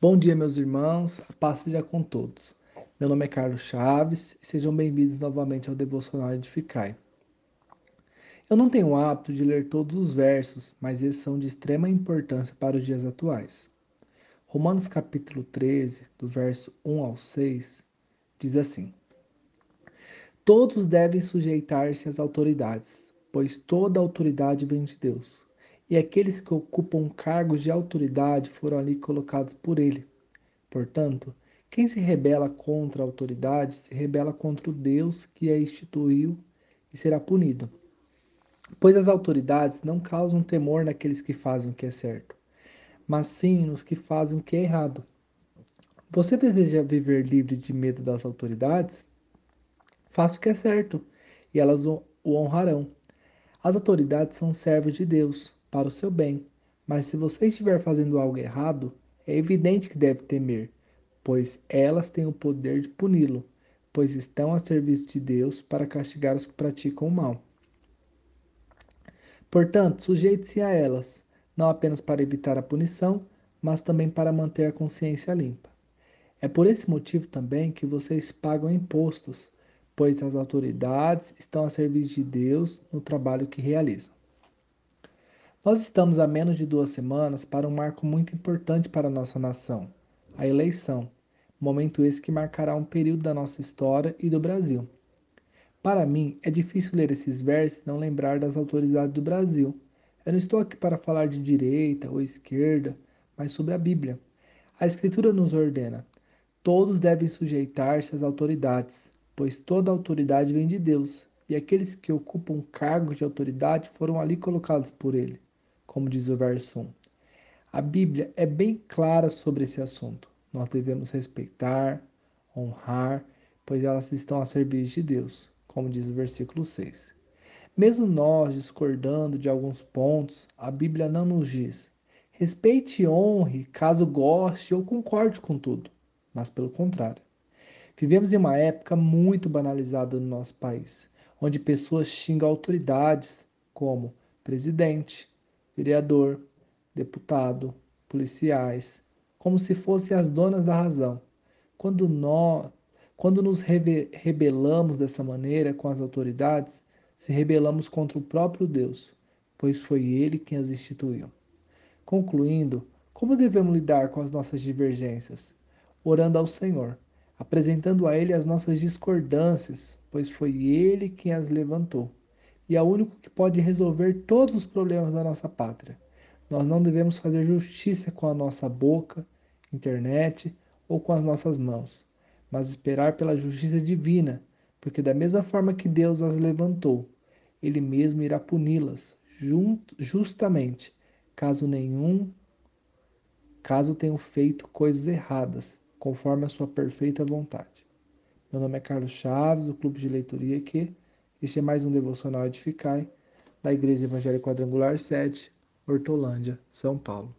Bom dia, meus irmãos, a paz seja com todos. Meu nome é Carlos Chaves e sejam bem-vindos novamente ao Devocional Edificai. Eu não tenho o hábito de ler todos os versos, mas eles são de extrema importância para os dias atuais. Romanos capítulo 13, do verso 1 ao 6, diz assim: Todos devem sujeitar-se às autoridades, pois toda autoridade vem de Deus e aqueles que ocupam cargos de autoridade foram ali colocados por ele. Portanto, quem se rebela contra a autoridade se rebela contra o Deus que a instituiu e será punido. Pois as autoridades não causam temor naqueles que fazem o que é certo, mas sim nos que fazem o que é errado. Você deseja viver livre de medo das autoridades? Faça o que é certo, e elas o honrarão. As autoridades são servos de Deus para o seu bem. Mas se você estiver fazendo algo errado, é evidente que deve temer, pois elas têm o poder de puni-lo, pois estão a serviço de Deus para castigar os que praticam o mal. Portanto, sujeite-se a elas, não apenas para evitar a punição, mas também para manter a consciência limpa. É por esse motivo também que vocês pagam impostos, pois as autoridades estão a serviço de Deus no trabalho que realizam. Nós estamos a menos de duas semanas para um marco muito importante para a nossa nação, a eleição, momento esse que marcará um período da nossa história e do Brasil. Para mim, é difícil ler esses versos e não lembrar das autoridades do Brasil. Eu não estou aqui para falar de direita ou esquerda, mas sobre a Bíblia. A Escritura nos ordena: todos devem sujeitar-se às autoridades, pois toda autoridade vem de Deus, e aqueles que ocupam cargos de autoridade foram ali colocados por Ele como diz o verso 1. A Bíblia é bem clara sobre esse assunto. Nós devemos respeitar, honrar, pois elas estão a serviço de Deus, como diz o versículo 6. Mesmo nós discordando de alguns pontos, a Bíblia não nos diz respeite e honre caso goste ou concorde com tudo, mas pelo contrário. Vivemos em uma época muito banalizada no nosso país, onde pessoas xingam autoridades como presidente, vereador, deputado, policiais, como se fossem as donas da razão. Quando nós, quando nos rebelamos dessa maneira com as autoridades, se rebelamos contra o próprio Deus, pois foi ele quem as instituiu. Concluindo, como devemos lidar com as nossas divergências? Orando ao Senhor, apresentando a Ele as nossas discordâncias, pois foi Ele quem as levantou e é o único que pode resolver todos os problemas da nossa pátria. Nós não devemos fazer justiça com a nossa boca, internet ou com as nossas mãos, mas esperar pela justiça divina, porque da mesma forma que Deus as levantou, ele mesmo irá puni-las justamente, caso nenhum caso tenham feito coisas erradas, conforme a sua perfeita vontade. Meu nome é Carlos Chaves, do Clube de Leitoria que este é mais um devocional Edificai da Igreja Evangélica Quadrangular 7, Hortolândia, São Paulo.